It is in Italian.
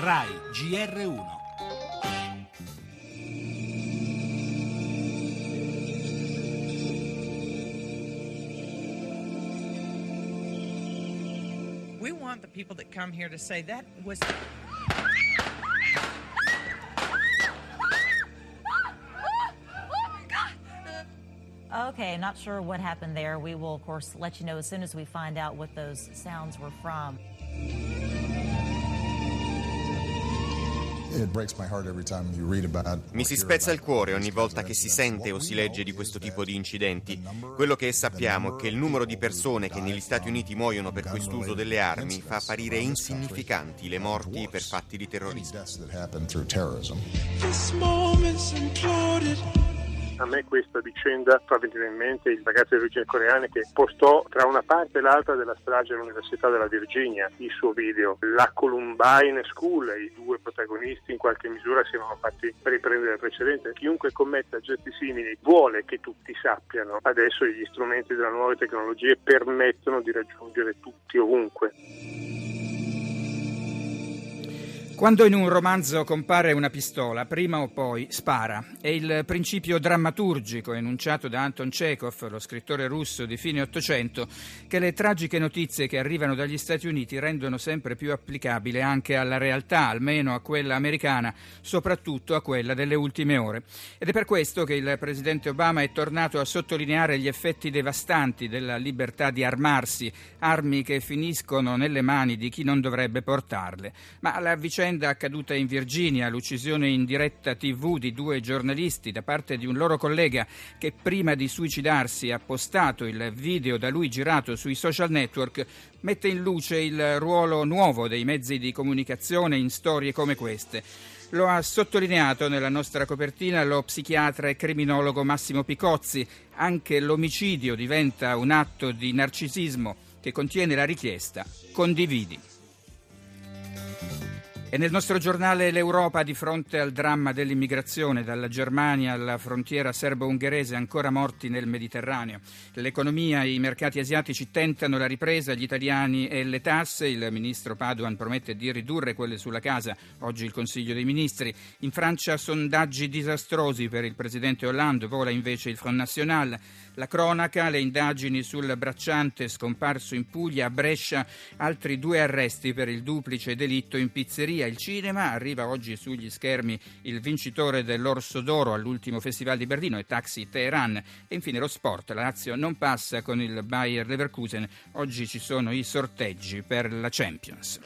RAI GR1 We want the people that come here to say that was Okay, not sure what happened there. We will, of course, let you know as soon as we find out what those sounds were from. Mi si spezza il cuore ogni volta che si sente o si legge di questo tipo di incidenti. Quello che sappiamo è che il numero di persone che negli Stati Uniti muoiono per quest'uso delle armi fa apparire insignificanti le morti per fatti di terrorismo. A me questa vicenda fa venire in mente il ragazzo di origine coreana che postò tra una parte e l'altra della strage all'Università della Virginia il suo video. La Columbine School i due protagonisti in qualche misura si erano fatti riprendere il precedente. Chiunque commetta gesti simili vuole che tutti sappiano. Adesso gli strumenti della nuove tecnologie permettono di raggiungere tutti ovunque. Quando in un romanzo compare una pistola, prima o poi spara. È il principio drammaturgico enunciato da Anton Chekhov, lo scrittore russo di fine Ottocento, che le tragiche notizie che arrivano dagli Stati Uniti rendono sempre più applicabile anche alla realtà, almeno a quella americana, soprattutto a quella delle ultime ore. Ed è per questo che il presidente Obama è tornato a sottolineare gli effetti devastanti della libertà di armarsi, armi che finiscono nelle mani di chi non dovrebbe portarle. Ma la vicenda accaduta in Virginia, l'uccisione in diretta TV di due giornalisti da parte di un loro collega che prima di suicidarsi ha postato il video da lui girato sui social network, mette in luce il ruolo nuovo dei mezzi di comunicazione in storie come queste. Lo ha sottolineato nella nostra copertina lo psichiatra e criminologo Massimo Picozzi. Anche l'omicidio diventa un atto di narcisismo che contiene la richiesta condividi. E nel nostro giornale l'Europa di fronte al dramma dell'immigrazione dalla Germania alla frontiera serbo-ungherese ancora morti nel Mediterraneo. L'economia e i mercati asiatici tentano la ripresa, gli italiani e le tasse. Il ministro Paduan promette di ridurre quelle sulla casa, oggi il Consiglio dei Ministri. In Francia sondaggi disastrosi per il presidente Hollande, vola invece il Front National. La cronaca, le indagini sul bracciante scomparso in Puglia, a Brescia, altri due arresti per il duplice delitto in pizzeria il cinema, arriva oggi sugli schermi il vincitore dell'Orso d'Oro all'ultimo Festival di Berlino e Taxi Teheran e infine lo sport, la Lazio non passa con il Bayer Leverkusen, oggi ci sono i sorteggi per la Champions.